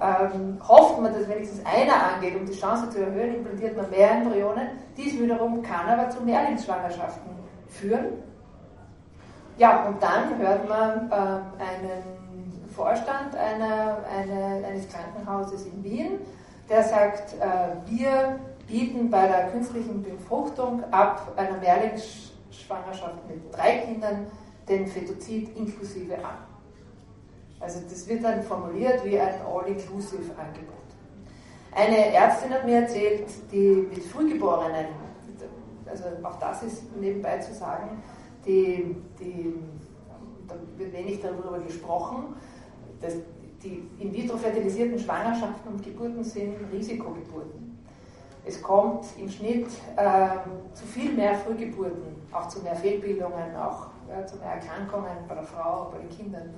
ähm, hofft man, dass wenigstens einer angeht, um die Chance zu erhöhen, implantiert man mehr Embryonen. Dies wiederum kann aber zu Mehrlingsschwangerschaften führen. Ja, und dann hört man äh, einen Vorstand einer, eine, Krankenhauses in Wien, der sagt, äh, wir bieten bei der künstlichen Befruchtung ab einer Mehrlingsschwangerschaft mit drei Kindern den Fetozid inklusive an. Also das wird dann formuliert wie ein All-Inclusive-Angebot. Eine Ärztin hat mir erzählt, die mit Frühgeborenen, also auch das ist nebenbei zu sagen, die, die, da wird wenig darüber gesprochen, dass die in vitro fertilisierten Schwangerschaften und Geburten sind Risikogeburten. Es kommt im Schnitt äh, zu viel mehr Frühgeburten, auch zu mehr Fehlbildungen, auch ja, zu mehr Erkrankungen bei der Frau, bei den Kindern.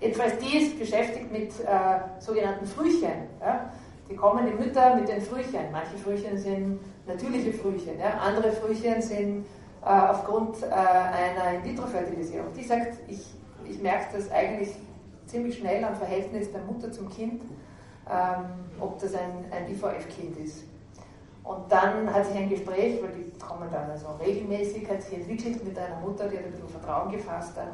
Jedenfalls die ist beschäftigt mit äh, sogenannten Frühchen. Ja. Die kommen die Mütter mit den Frühchen. Manche Frühchen sind natürliche Frühchen, ja. andere Frühchen sind äh, aufgrund äh, einer In-vitro-Fertilisierung. Die sagt, ich, ich merke das eigentlich ziemlich schnell am Verhältnis der Mutter zum Kind, ähm, ob das ein, ein IVF-Kind ist. Und dann hat sich ein Gespräch, weil die kommen dann also regelmäßig, hat sich entwickelt mit einer Mutter, die hat ein bisschen Vertrauen gefasst. Dann.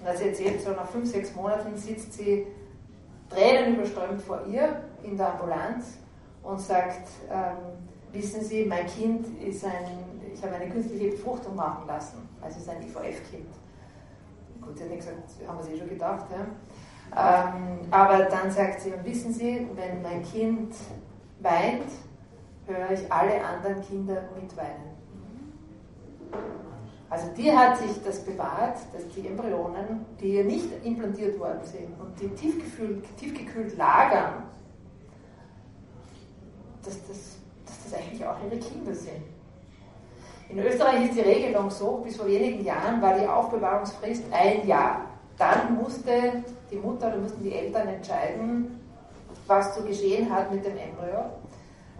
Und als sie erzählt, so nach fünf, sechs Monaten sitzt sie tränenüberströmt vor ihr in der Ambulanz und sagt, ähm, wissen Sie, mein Kind ist ein, ich habe eine künstliche Befruchtung machen lassen, also ist ein IVF-Kind. Gut, sie hat nicht gesagt, haben wir sich eh schon gedacht, ja. Ähm, aber dann sagt sie, wissen Sie, wenn mein Kind weint, höre ich alle anderen Kinder mitweinen. Also die hat sich das bewahrt, dass die Embryonen, die nicht implantiert worden sind und die tiefgekühlt, tiefgekühlt lagern, dass das, dass das eigentlich auch ihre Kinder sind. In Österreich ist die Regelung so, bis vor wenigen Jahren war die Aufbewahrungsfrist ein Jahr. Dann musste die Mutter oder mussten die Eltern entscheiden, was zu geschehen hat mit dem Embryo.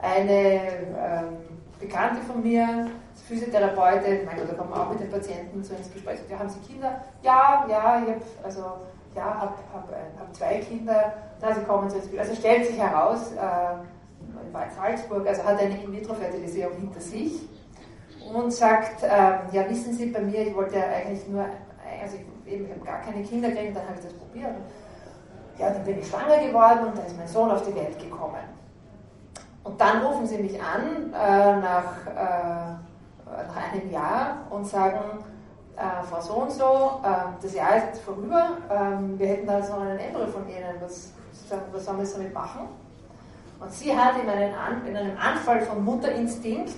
Eine ähm, Bekannte von mir, Physiotherapeutin, mein Gott, da kommen auch mit den Patienten so ins Gespräch. Ja, haben Sie Kinder? Ja, ja, ich habe also, ja, hab, hab, äh, hab zwei Kinder. Na, sie kommen so ins Gespräch. Also stellt sich heraus, äh, in Salzburg, also hat eine In-vitro-Fertilisierung hinter sich und sagt, äh, ja, wissen Sie, bei mir, ich wollte ja eigentlich nur, also ich, eben, ich habe gar keine Kinder gekriegt, dann habe ich das probiert. Ja, dann bin ich schwanger geworden und dann ist mein Sohn auf die Welt gekommen. Und dann rufen sie mich an äh, nach, äh, nach einem Jahr und sagen, äh, Frau so und so, ähm, das Jahr ist jetzt vorüber, ähm, wir hätten da jetzt noch einen Embryo von Ihnen, was, was sollen wir damit machen? Und sie hat in einem, An in einem Anfall von Mutterinstinkt,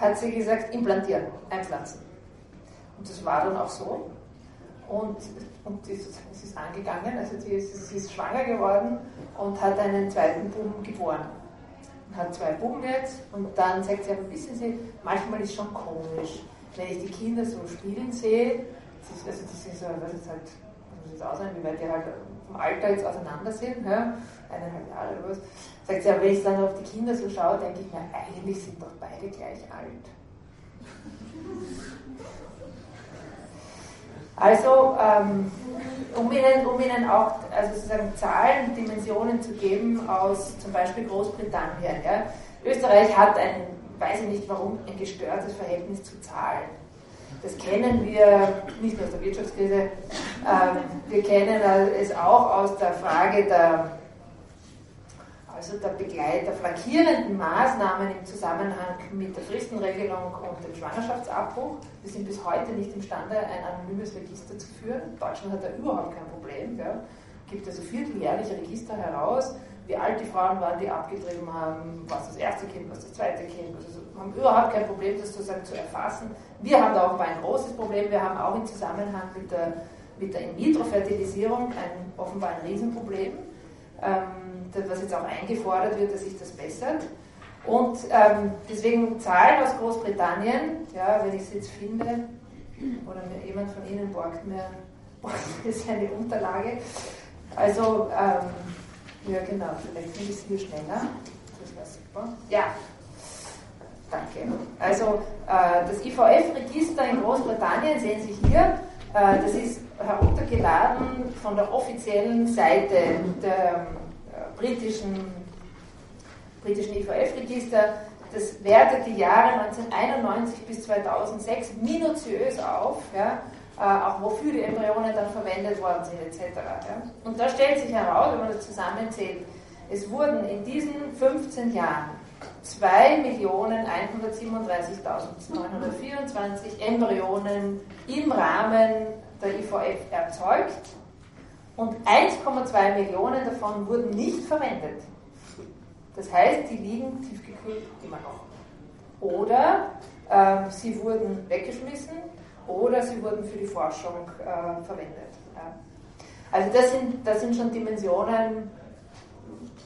hat sie gesagt, implantieren, einpflanzen. Und das war dann auch so. Und, und es ist angegangen, also sie ist, sie ist schwanger geworden und hat einen zweiten Buben geboren. Und hat zwei Buben jetzt und dann sagt sie, aber wissen Sie, manchmal ist es schon komisch, wenn ich die Kinder so spielen sehe, also das ist das ist halt, muss jetzt aussehen, wie weit die halt vom Alter jetzt auseinander sind, ja, eineinhalb Jahre oder was, sagt sie, aber wenn ich dann auf die Kinder so schaue, denke ich mir, eigentlich sind doch beide gleich alt. Also, ähm, um, Ihnen, um Ihnen auch also sozusagen Zahlen, Dimensionen zu geben aus zum Beispiel Großbritannien. Ja. Österreich hat ein, weiß ich nicht warum, ein gestörtes Verhältnis zu Zahlen. Das kennen wir nicht nur aus der Wirtschaftskrise, ähm, wir kennen es auch aus der Frage der also der Begleit der flankierenden Maßnahmen im Zusammenhang mit der Fristenregelung und dem Schwangerschaftsabbruch. Wir sind bis heute nicht imstande, ein anonymes Register zu führen. Deutschland hat da überhaupt kein Problem. Gell? Gibt also vierteljährliche Register heraus, wie alt die Frauen waren, die abgetrieben haben, was das erste Kind, was das zweite Kind. Also haben überhaupt kein Problem, das sozusagen zu erfassen. Wir haben da auch ein großes Problem. Wir haben auch im Zusammenhang mit der, mit der In-vitro-Fertilisierung ein, offenbar ein Riesenproblem. Ähm, was jetzt auch eingefordert wird, dass sich das bessert. Und ähm, deswegen Zahlen aus Großbritannien, ja, wenn ich es jetzt finde, oder mir jemand von Ihnen borgt mir, borgt mir seine Unterlage. Also, ähm, ja genau, vielleicht finde ich es hier schneller. Das wäre super. Ja, danke. Also, äh, das IVF-Register in Großbritannien sehen Sie hier. Äh, das ist heruntergeladen von der offiziellen Seite der britischen, britischen IVF-Register, das wertet die Jahre 1991 bis 2006 minutiös auf, ja, äh, auch wofür die Embryonen dann verwendet worden sind etc. Ja. Und da stellt sich heraus, wenn man das zusammenzählt, es wurden in diesen 15 Jahren 2.137.924 Embryonen im Rahmen der IVF erzeugt und 1,2 Millionen davon wurden nicht verwendet. Das heißt, die liegen tiefgekühlt immer noch. Oder äh, sie wurden weggeschmissen oder sie wurden für die Forschung äh, verwendet. Ja. Also das sind, das sind schon Dimensionen,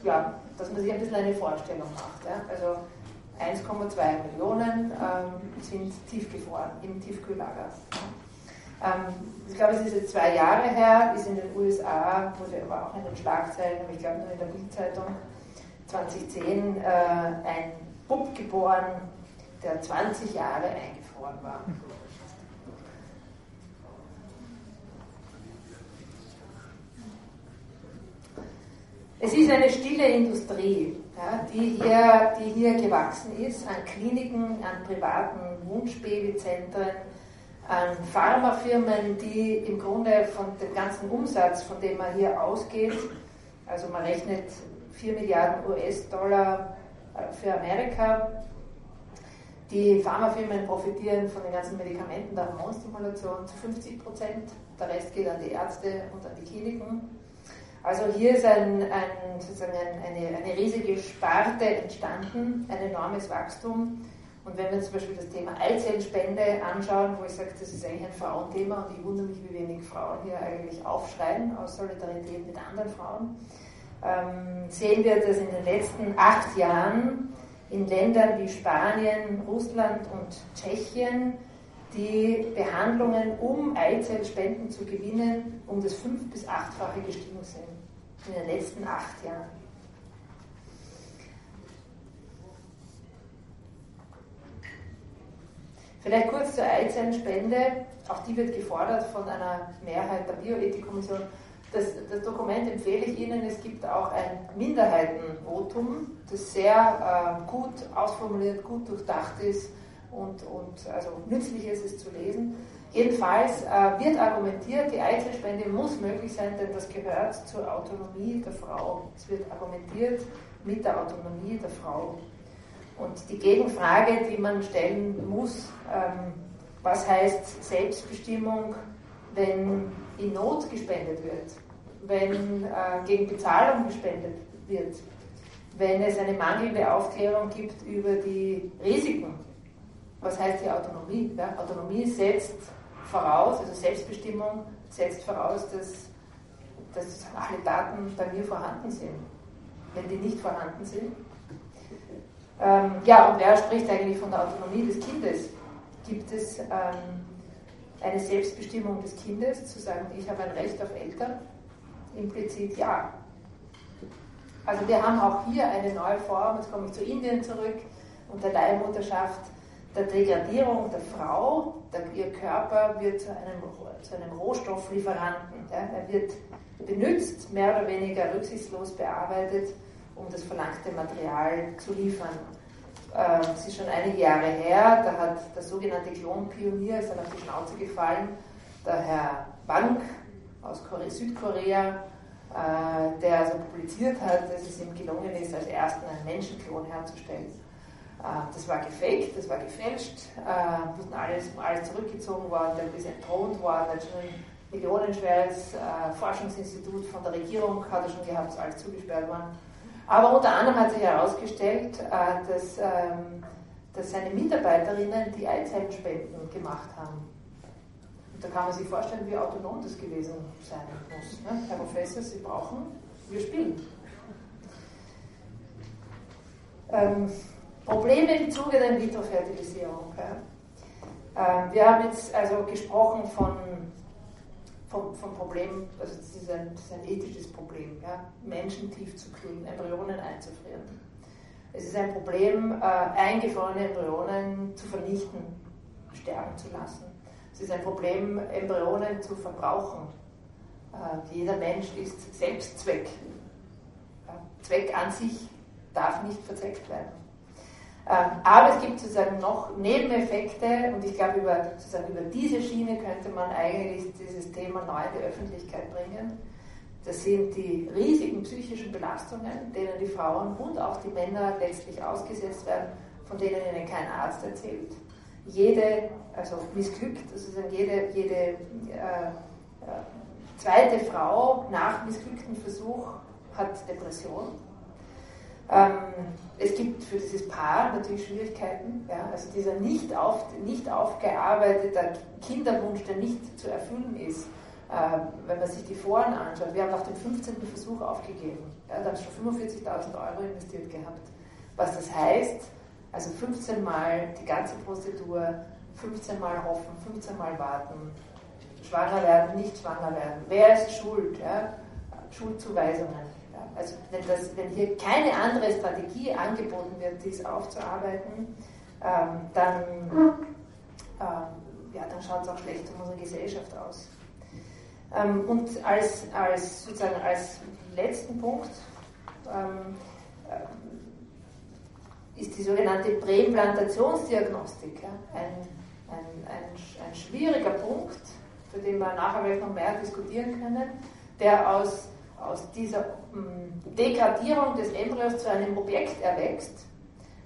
ja, dass man sich ein bisschen eine Vorstellung macht. Ja. Also 1,2 Millionen ähm, sind tiefgefroren im Tiefkühllager. Ähm, ich glaube, es ist jetzt zwei Jahre her, ist in den USA, wurde aber auch in den Schlagzeilen, aber ich glaube nur in der Bildzeitung 2010 äh, ein Bub geboren, der 20 Jahre eingefroren war. Es ist eine stille Industrie, ja, die, hier, die hier gewachsen ist, an Kliniken, an privaten Wunschbabyzentren, an Pharmafirmen, die im Grunde von dem ganzen Umsatz, von dem man hier ausgeht, also man rechnet 4 Milliarden US-Dollar äh, für Amerika, die Pharmafirmen profitieren von den ganzen Medikamenten der Hormonstimulation zu 50 Prozent, der Rest geht an die Ärzte und an die Kliniken. Also hier ist ein, ein, sozusagen eine, eine riesige Sparte entstanden, ein enormes Wachstum. Und wenn wir zum Beispiel das Thema Eizellspende anschauen, wo ich sage, das ist eigentlich ein Frauenthema und ich wundere mich, wie wenig Frauen hier eigentlich aufschreien aus Solidarität mit anderen Frauen, ähm, sehen wir, dass in den letzten acht Jahren in Ländern wie Spanien, Russland und Tschechien die Behandlungen, um Eizellspenden zu gewinnen, um das fünf- bis achtfache gestiegen sind in den letzten acht Jahren. Vielleicht kurz zur Eizellenspende. Auch die wird gefordert von einer Mehrheit der Bioethikkommission. Das, das, Dokument empfehle ich Ihnen. Es gibt auch ein Minderheitenvotum, das sehr äh, gut ausformuliert, gut durchdacht ist und, und also nützlich ist es zu lesen. Jedenfalls äh, wird argumentiert, die Eizellspende muss möglich sein, denn das gehört zur Autonomie der Frau. Es wird argumentiert mit der Autonomie der Frau. Und die Gegenfrage, die man stellen muss, ähm, was heißt Selbstbestimmung, wenn in Not gespendet wird, wenn äh, gegen Bezahlung gespendet wird, wenn es eine mangelnde Aufklärung gibt über die Risiken. Was heißt die Autonomie? Ja? Autonomie setzt voraus, also Selbstbestimmung setzt voraus, dass, dass alle Daten bei mir vorhanden sind. Wenn die nicht vorhanden sind. Ähm, ja, und wer spricht eigentlich von der Autonomie des Kindes? Gibt es ähm, eine Selbstbestimmung des Kindes, zu sagen, ich habe ein Recht auf Eltern? Implizit ja. Also wir haben auch hier eine neue Form, jetzt komme ich zu Indien zurück, und der Leihmutterschaft, der Degradierung der Frau, der, ihr Körper wird zu einem, zu einem Rohstofflieferanten. Ja? Er wird benutzt, mehr oder weniger rücksichtslos bearbeitet, um das verlangte Material zu liefern. Ähm, es ist schon einige Jahre her, da hat der sogenannte Klonpionier, ist dann auf die Schnauze gefallen, der Herr Bank aus Südkorea, äh, der also publiziert hat, dass es ihm gelungen ist, als ersten einen Menschenklon herzustellen. Äh, das war gefaked, das war gefälscht, äh, ist alles, alles zurückgezogen worden, der ist entthront worden, hat schon ein millionenschweres äh, Forschungsinstitut von der Regierung hat er schon gehabt, ist alles zugesperrt worden. Aber unter anderem hat sich herausgestellt, äh, dass, ähm, dass seine Mitarbeiterinnen die Eizellenspenden gemacht haben. Und da kann man sich vorstellen, wie autonom das gewesen sein muss. Ne? Herr Professor, Sie brauchen, wir spielen. Ähm, Probleme im Zuge der In-vitro-Fertilisierung. Ja. Ähm, wir haben jetzt also gesprochen von, von, von Problemen, also das ist ein, das ist ein ethisches Problem, ja. Menschen tief zu kühlen, Embryonen einzufrieren. Es ist ein Problem, äh, eingefrorene Embryonen zu vernichten, sterben zu lassen. Es ist ein Problem, Embryonen zu verbrauchen. Äh, jeder Mensch ist Selbstzweck. Ja. Zweck an sich darf nicht verzeckt werden. Ähm, aber es gibt sozusagen noch Nebeneffekte und ich glaube, über, sozusagen über diese Schiene könnte man eigentlich dieses Thema neu in die Öffentlichkeit bringen. Das sind die riesigen psychischen Belastungen, denen die Frauen und auch die Männer letztlich ausgesetzt werden, von denen ihnen kein Arzt erzählt. Jede, also missglückt, also jede, jede äh, äh, zweite Frau nach missglücktem Versuch hat Depression ähm, es gibt für dieses Paar natürlich Schwierigkeiten. Ja? Also dieser nicht, auf, nicht aufgearbeitete Kinderwunsch, der nicht zu erfüllen ist, äh, wenn man sich die Foren anschaut. Wir haben nach dem 15. Versuch aufgegeben. Ja? Da haben schon 45.000 Euro investiert gehabt. Was das heißt, also 15 Mal die ganze Prozedur, 15 Mal hoffen, 15 Mal warten, schwanger werden, nicht schwanger werden. Wer ist schuld? Ja? Schuldzuweisungen. Also wenn, das, wenn hier keine andere Strategie angeboten wird, dies aufzuarbeiten, ähm, dann, ähm, ja, dann schaut es auch schlecht um unsere Gesellschaft aus. Ähm, und als, als, sozusagen als letzten Punkt ähm, äh, ist die sogenannte Präimplantationsdiagnostik ja, ein, ein, ein, ein schwieriger Punkt, für den wir nachher vielleicht noch mehr diskutieren können, der aus aus dieser mm, Degradierung des Embryos zu einem Objekt erwächst,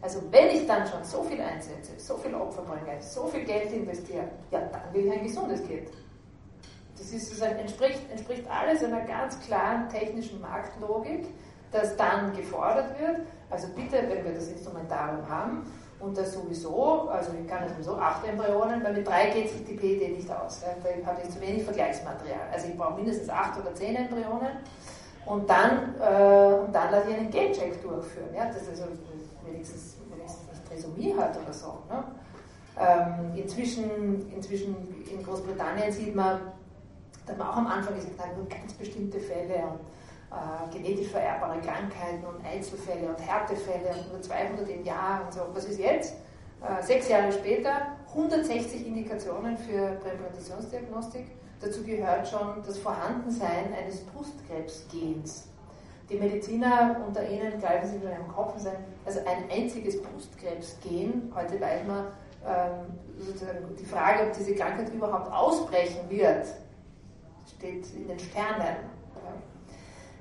also wenn ich dann schon so viel einsetze, so viel Opfer bringe, so viel Geld investiere, ja, dann will ich ein gesundes Kind. Das ist, das entspricht, entspricht alles einer ganz klaren technischen Marktlogik, dass dann gefordert wird, also bitte, wenn wir das Instrumentarium haben, und das sowieso, also ich kann es sowieso acht Embryonen, weil mit drei geht sich die PET nicht aus. Da habe ich zu wenig Vergleichsmaterial. Also ich brauche mindestens acht oder zehn Embryonen und dann, äh, und dann lasse ich einen Gamecheck durchführen, ja, dass also wenigstens, wenigstens nicht Trisomie hat oder so. Ne? Ähm, inzwischen, inzwischen in Großbritannien sieht man, da man auch am Anfang gesagt, nein, nur ganz bestimmte Fälle und äh, genetisch vererbbare Krankheiten und Einzelfälle und Härtefälle und nur 200 im Jahr und so. Was ist jetzt? Äh, sechs Jahre später 160 Indikationen für Präimplantationsdiagnostik Dazu gehört schon das Vorhandensein eines Brustkrebsgens. Die Mediziner unter Ihnen greifen sich schon im Kopf und sagen, also ein einziges Brustkrebsgen, heute weiß man, ähm, sozusagen die Frage, ob diese Krankheit überhaupt ausbrechen wird, steht in den Sternen.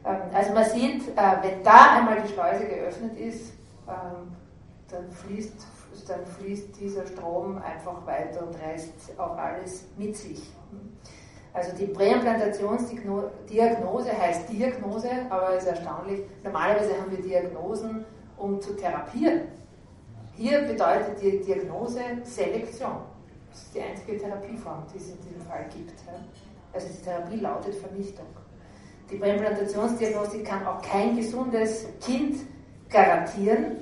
Ähm, also man sieht, äh, wenn da einmal die Schleuse geöffnet ist, ähm, dann fließt, dann fließt dieser Strom einfach weiter und reißt auch alles mit sich. Also die Präimplantationsdiagnose heißt Diagnose, aber es ist erstaunlich, normalerweise haben wir Diagnosen, um zu therapieren. Hier bedeutet die Diagnose Selektion. Das ist die einzige Therapieform, die es in diesem Fall gibt. Also die Therapie lautet Vernichtung. Die Präimplantationsdiagnostik kann auch kein gesundes Kind garantieren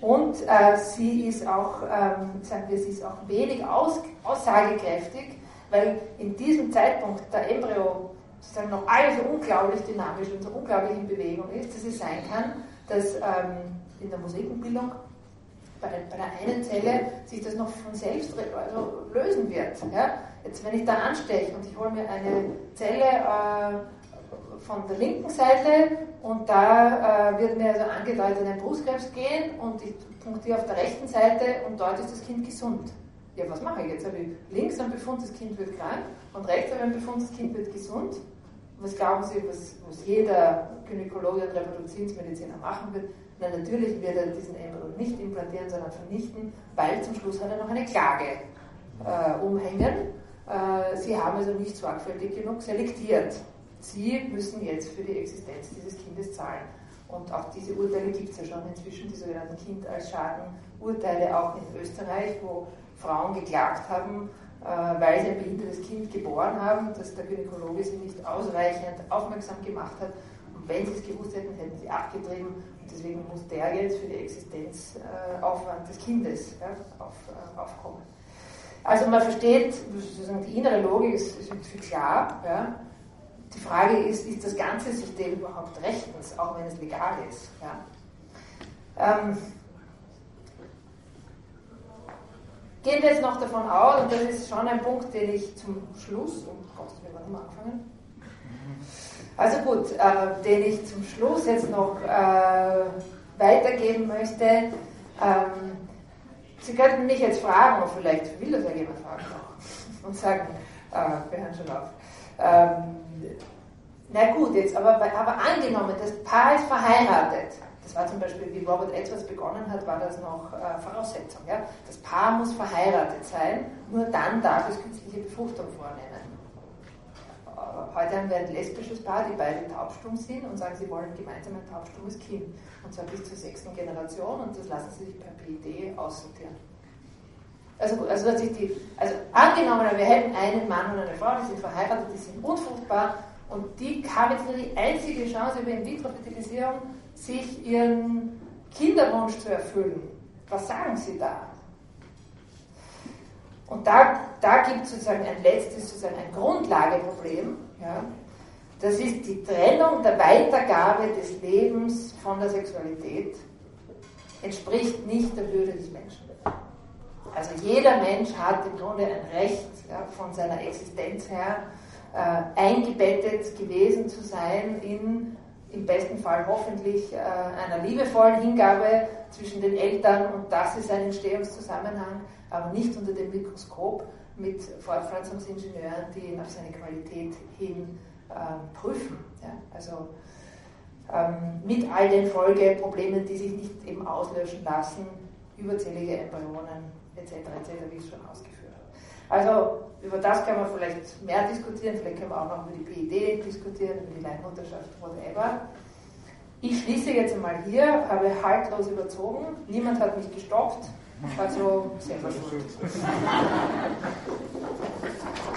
und äh, sie ist auch, ähm, sagen wir, sie ist auch wenig aus, aussagekräftig, weil in diesem Zeitpunkt der Embryo sozusagen noch alles so unglaublich dynamisch und so unglaublich in Bewegung ist, dass es sein kann, dass ähm, in der Musikenbildung bei, bei, der einen Zelle sich das noch von selbst also lösen wird. Ja? Jetzt, wenn ich da ansteche und ich hole mir eine Zelle äh, von der linken Seite und da äh, wird mir also angedeutet ein Brustkrebs gehen und ich punktiere auf der rechten Seite und dort ist das Kind gesund. Ja, was mache ich jetzt? Habe ich links einen Befund, das Kind wird krank und rechts habe ich einen Befund, das Kind wird gesund. Was glauben Sie, was, was jeder Gynäkologe und Reproduktionsmediziner machen wird? Na, natürlich wird er diesen Embryo nicht implantieren, sondern vernichten, weil zum Schluss hat er noch eine Klage äh, umhängen. Äh, Sie haben also nicht sorgfältig genug selektiert. Sie müssen jetzt für die Existenz dieses Kindes zahlen. Und auch diese Urteile gibt es ja schon inzwischen, die sogenannten Kind als Schaden-Urteile auch in Österreich, wo Frauen geklagt haben, äh, weil sie ein behindertes Kind geboren haben, dass der Gynäkologe sie nicht ausreichend aufmerksam gemacht hat. Und wenn sie es gewusst hätten, hätten sie abgetrieben. Und deswegen muss der jetzt für die Existenzaufwand des Kindes äh, aufkommen. Also man versteht, sozusagen die innere Logik ist, ist viel klar. Ja. Die Frage ist, ist das ganze System überhaupt rechtens, auch wenn es legal ist? Ja. Ähm, gehen wir jetzt noch davon aus, und das ist schon ein Punkt, den ich zum Schluss, oh Gott, wir haben angefangen. Also gut, äh, den ich zum Schluss jetzt noch äh, weitergeben möchte. Ähm, Sie könnten mich jetzt fragen, und vielleicht will das ja jemand fragen auch, und sagen, äh, wir hören schon auf. Ähm, na gut, jetzt aber, aber angenommen, das Paar ist verheiratet. Das war zum Beispiel, wie Robert Edwards begonnen hat, war das noch äh, Voraussetzung. Ja? Das Paar muss verheiratet sein, nur dann darf es künstliche Befruchtung vornehmen. Äh, heute haben wir ein lesbisches Paar, die beide taubstumm sind und sagen, sie wollen gemeinsam ein taubstummes Kind. Und zwar bis zur sechsten Generation und das lassen sie sich per PID aussortieren. Also, also, die, also angenommen, wir hätten einen Mann und eine Frau, die sind verheiratet, die sind unfruchtbar und die haben jetzt nur die einzige Chance über In-vitro-Fertilisierung, sich ihren Kinderwunsch zu erfüllen. Was sagen Sie da? Und da, da gibt es sozusagen ein letztes, sozusagen ein Grundlageproblem. Ja? Das ist die Trennung der Weitergabe des Lebens von der Sexualität, entspricht nicht der Würde des Menschen. Also jeder Mensch hat im Grunde ein Recht ja, von seiner Existenz her äh, eingebettet gewesen zu sein in im besten Fall hoffentlich äh, einer liebevollen Hingabe zwischen den Eltern und das ist ein Entstehungszusammenhang, aber nicht unter dem Mikroskop mit Fortpflanzungsingenieuren, die ihn auf seine Qualität hin äh, prüfen. Ja? Also ähm, mit all den Folgeproblemen, die sich nicht eben auslöschen lassen, überzählige Embryonen etc., etc., wie es schon ausgeführt. Also über das kann man vielleicht mehr diskutieren, vielleicht können wir auch noch über die PID diskutieren, über die Leihmutterschaft, whatever. Ich schließe jetzt einmal hier, habe haltlos überzogen, niemand hat mich gestoppt, also selber schuld.